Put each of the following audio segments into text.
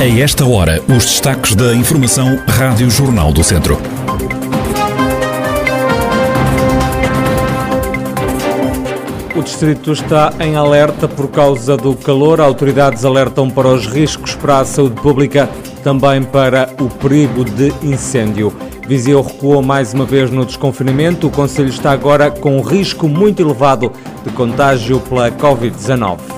A esta hora, os destaques da Informação Rádio Jornal do Centro. O distrito está em alerta por causa do calor. Autoridades alertam para os riscos para a saúde pública, também para o perigo de incêndio. Viseu recuou mais uma vez no desconfinamento. O Conselho está agora com um risco muito elevado de contágio pela Covid-19.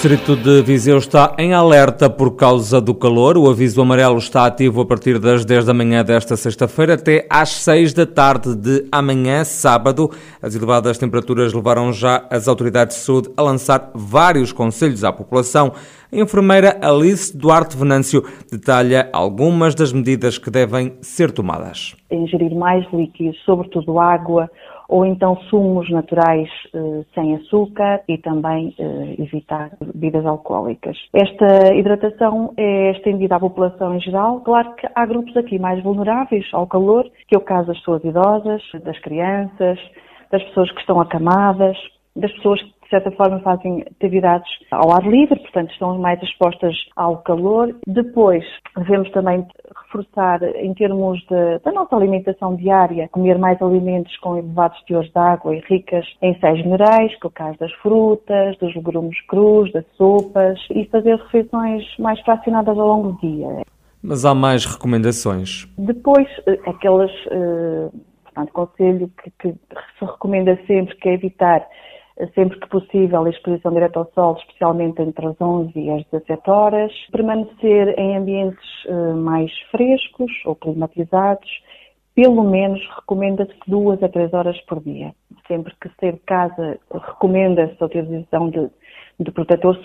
Distrito de Viseu está em alerta por causa do calor. O aviso amarelo está ativo a partir das 10 da manhã desta sexta-feira até às 6 da tarde de amanhã, sábado. As elevadas temperaturas levaram já as autoridades de saúde a lançar vários conselhos à população. A enfermeira Alice Duarte Venâncio detalha algumas das medidas que devem ser tomadas. Ingerir mais líquidos, sobretudo água, ou então sumos naturais eh, sem açúcar e também eh, evitar bebidas alcoólicas. Esta hidratação é estendida à população em geral. Claro que há grupos aqui mais vulneráveis ao calor, que é o caso das pessoas idosas, das crianças, das pessoas que estão acamadas, das pessoas de certa forma fazem atividades ao ar livre, portanto estão mais expostas ao calor. Depois devemos também reforçar em termos de, da nossa alimentação diária, comer mais alimentos com elevados teores de água e ricas em sais minerais, que é o caso das frutas, dos legumes crus, das sopas e fazer refeições mais fracionadas ao longo do dia. Mas há mais recomendações? Depois, eh, aquelas, eh, portanto, conselho que, que se recomenda sempre que é evitar sempre que possível, a exposição direta ao sol, especialmente entre as 11 e as 17 horas, permanecer em ambientes uh, mais frescos ou climatizados, pelo menos recomenda-se duas a três horas por dia. Sempre que sair de casa, recomenda-se a utilização de, de protetor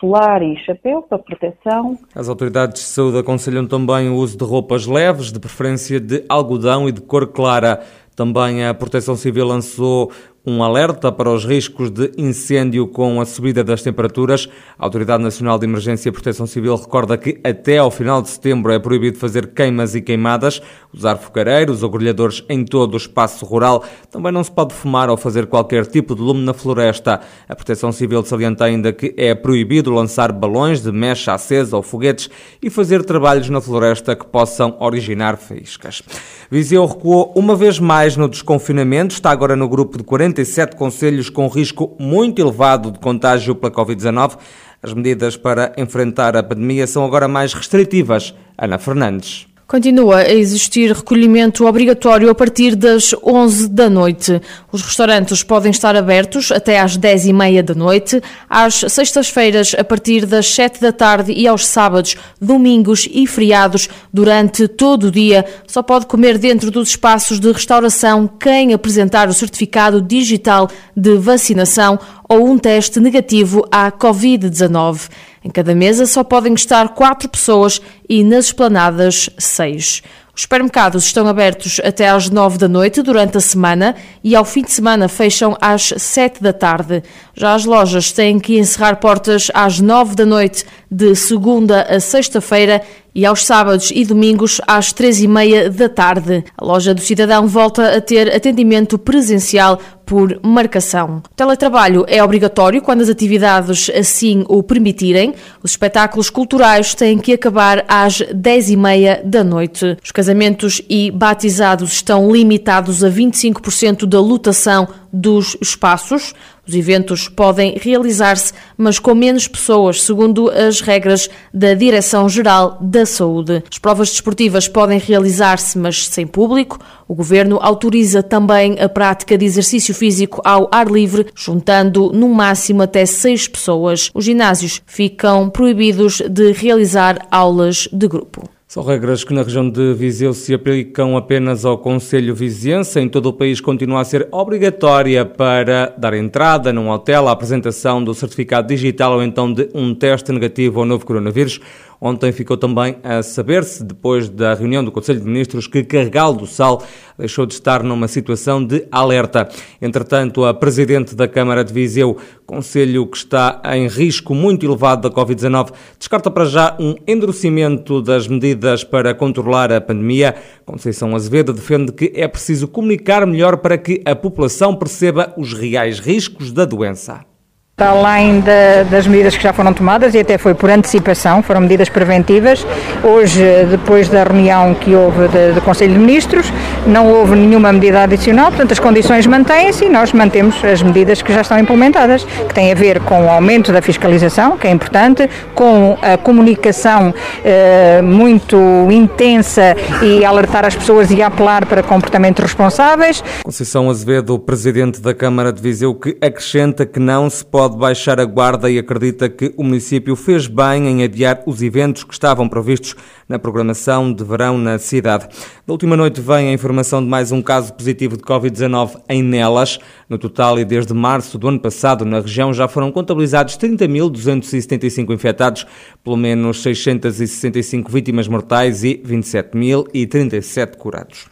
solar e chapéu para proteção. As autoridades de saúde aconselham também o uso de roupas leves, de preferência de algodão e de cor clara. Também a Proteção Civil lançou um alerta para os riscos de incêndio com a subida das temperaturas. A Autoridade Nacional de Emergência e Proteção Civil recorda que até ao final de setembro é proibido fazer queimas e queimadas, usar fogareiros ou grelhadores em todo o espaço rural. Também não se pode fumar ou fazer qualquer tipo de lume na floresta. A Proteção Civil salienta ainda que é proibido lançar balões de mecha acesa ou foguetes e fazer trabalhos na floresta que possam originar faíscas. Viseu recuou uma vez mais no desconfinamento, está agora no grupo de 40 47 conselhos com risco muito elevado de contágio pela Covid-19. As medidas para enfrentar a pandemia são agora mais restritivas. Ana Fernandes. Continua a existir recolhimento obrigatório a partir das 11 da noite. Os restaurantes podem estar abertos até às 10 e meia da noite, às sextas-feiras a partir das 7 da tarde e aos sábados, domingos e feriados durante todo o dia. Só pode comer dentro dos espaços de restauração quem apresentar o certificado digital de vacinação ou um teste negativo à Covid-19. Em cada mesa só podem estar quatro pessoas e nas esplanadas seis. Os supermercados estão abertos até às 9 da noite durante a semana e ao fim de semana fecham às 7 da tarde. Já as lojas têm que encerrar portas às 9 da noite de segunda a sexta-feira e aos sábados e domingos às três e meia da tarde. A loja do cidadão volta a ter atendimento presencial por marcação. O teletrabalho é obrigatório quando as atividades assim o permitirem. Os espetáculos culturais têm que acabar às dez e meia da noite. Os casamentos e batizados estão limitados a 25% da lotação dos espaços. Os eventos podem realizar-se, mas com menos pessoas, segundo as regras da Direção-Geral da Saúde. As provas desportivas podem realizar-se, mas sem público. O governo autoriza também a prática de exercício físico ao ar livre, juntando no máximo até seis pessoas. Os ginásios ficam proibidos de realizar aulas de grupo. São regras que na região de Viseu se aplicam apenas ao Conselho Viziense. Em todo o país continua a ser obrigatória para dar entrada num hotel a apresentação do certificado digital ou então de um teste negativo ao novo coronavírus. Ontem ficou também a saber-se, depois da reunião do Conselho de Ministros, que Carregal do Sal deixou de estar numa situação de alerta. Entretanto, a Presidente da Câmara de Viseu, Conselho que está em risco muito elevado da Covid-19, descarta para já um endurecimento das medidas para controlar a pandemia. Conceição Azevedo defende que é preciso comunicar melhor para que a população perceba os reais riscos da doença. Para além de, das medidas que já foram tomadas, e até foi por antecipação, foram medidas preventivas, hoje, depois da reunião que houve do Conselho de Ministros, não houve nenhuma medida adicional, portanto as condições mantêm-se e nós mantemos as medidas que já estão implementadas, que têm a ver com o aumento da fiscalização, que é importante, com a comunicação eh, muito intensa e alertar as pessoas e apelar para comportamentos responsáveis. Conceição Azevedo, Presidente da Câmara de Viseu, que acrescenta que não se pode pode baixar a guarda e acredita que o município fez bem em adiar os eventos que estavam previstos na programação de verão na cidade. Da última noite vem a informação de mais um caso positivo de Covid-19 em Nelas. No total, e desde março do ano passado, na região já foram contabilizados 30.275 infectados, pelo menos 665 vítimas mortais e 27.037 curados.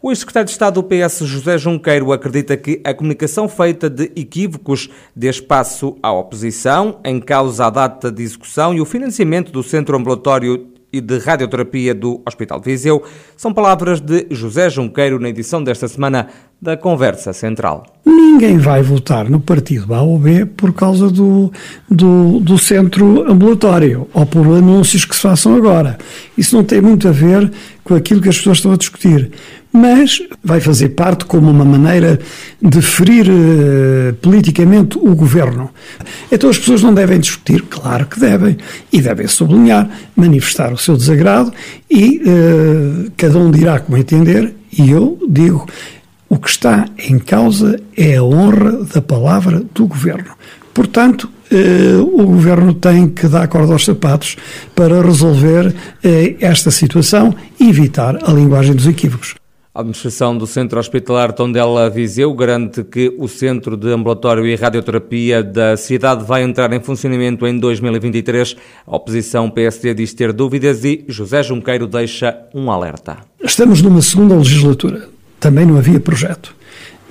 O ex-secretário de Estado do PS, José Junqueiro, acredita que a comunicação feita de equívocos dê espaço à oposição, em causa a data de execução e o financiamento do centro ambulatório e de radioterapia do Hospital de Viseu, são palavras de José Junqueiro na edição desta semana da Conversa Central. Ninguém vai votar no partido A ou B por causa do, do, do centro ambulatório ou por anúncios que se façam agora. Isso não tem muito a ver com aquilo que as pessoas estão a discutir mas vai fazer parte como uma maneira de ferir uh, politicamente o governo. Então as pessoas não devem discutir? Claro que devem, e devem sublinhar, manifestar o seu desagrado e uh, cada um dirá como entender, e eu digo. O que está em causa é a honra da palavra do governo. Portanto, eh, o governo tem que dar corda aos sapatos para resolver eh, esta situação e evitar a linguagem dos equívocos. A administração do Centro Hospitalar Tondela Viseu garante que o Centro de Ambulatório e Radioterapia da cidade vai entrar em funcionamento em 2023. A oposição PSD diz ter dúvidas e José Junqueiro deixa um alerta. Estamos numa segunda legislatura. Também não havia projeto.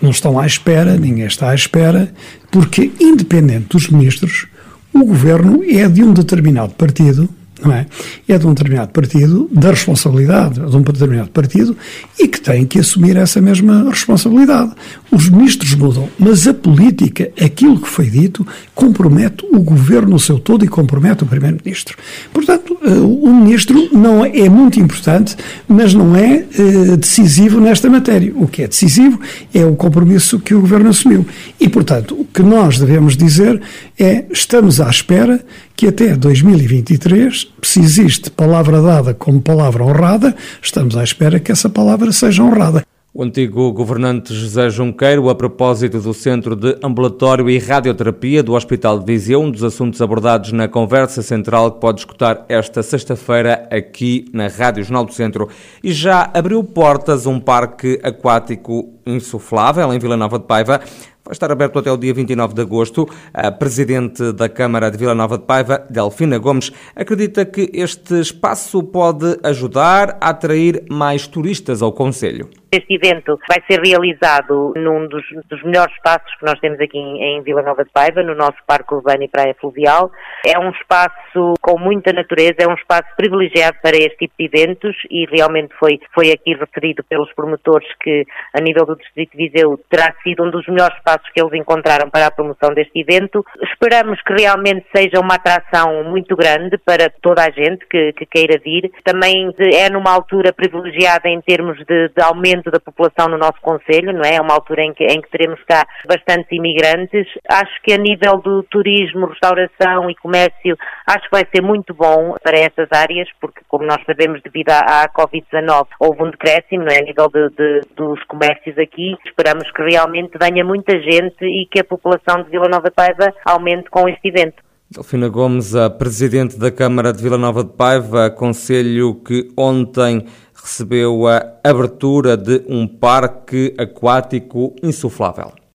Não estão à espera, ninguém está à espera, porque, independente dos ministros, o governo é de um determinado partido não é? É de um determinado partido, da responsabilidade de um determinado partido e que tem que assumir essa mesma responsabilidade. Os ministros mudam, mas a política, aquilo que foi dito, compromete o governo no seu todo e compromete o primeiro-ministro. Portanto, eh, o ministro não é, é muito importante, mas não é eh, decisivo nesta matéria. O que é decisivo é o compromisso que o governo assumiu. E, portanto, o que nós devemos dizer é estamos à espera que até 2023, se existe palavra dada como palavra honrada, estamos à espera que essa palavra seja honrada. O antigo governante José Junqueiro, a propósito do Centro de Ambulatório e Radioterapia do Hospital de Viseu, um dos assuntos abordados na conversa central que pode escutar esta sexta-feira aqui na Rádio Jornal do Centro. E já abriu portas um parque aquático insuflável em Vila Nova de Paiva. Vai estar aberto até o dia 29 de agosto. A presidente da Câmara de Vila Nova de Paiva, Delfina Gomes, acredita que este espaço pode ajudar a atrair mais turistas ao Conselho. Este evento vai ser realizado num dos, dos melhores espaços que nós temos aqui em, em, Vila Nova de Paiva, no nosso Parque Urbano e Praia Fluvial. É um espaço com muita natureza, é um espaço privilegiado para este tipo de eventos e realmente foi, foi aqui referido pelos promotores que, a nível do Distrito de Viseu, terá sido um dos melhores espaços que eles encontraram para a promoção deste evento. Esperamos que realmente seja uma atração muito grande para toda a gente que, que queira vir. Também é numa altura privilegiada em termos de, de aumento da população no nosso Conselho, não é? É uma altura em que, em que teremos cá bastantes imigrantes. Acho que a nível do turismo, restauração e comércio, acho que vai ser muito bom para essas áreas, porque, como nós sabemos, devido à, à Covid-19, houve um decréscimo, não é? A nível de, de, dos comércios aqui. Esperamos que realmente venha muita gente e que a população de Vila Nova de Paiva aumente com este evento. Delfina Gomes, a Presidente da Câmara de Vila Nova de Paiva, aconselho que ontem recebeu a abertura de um parque aquático insuflável.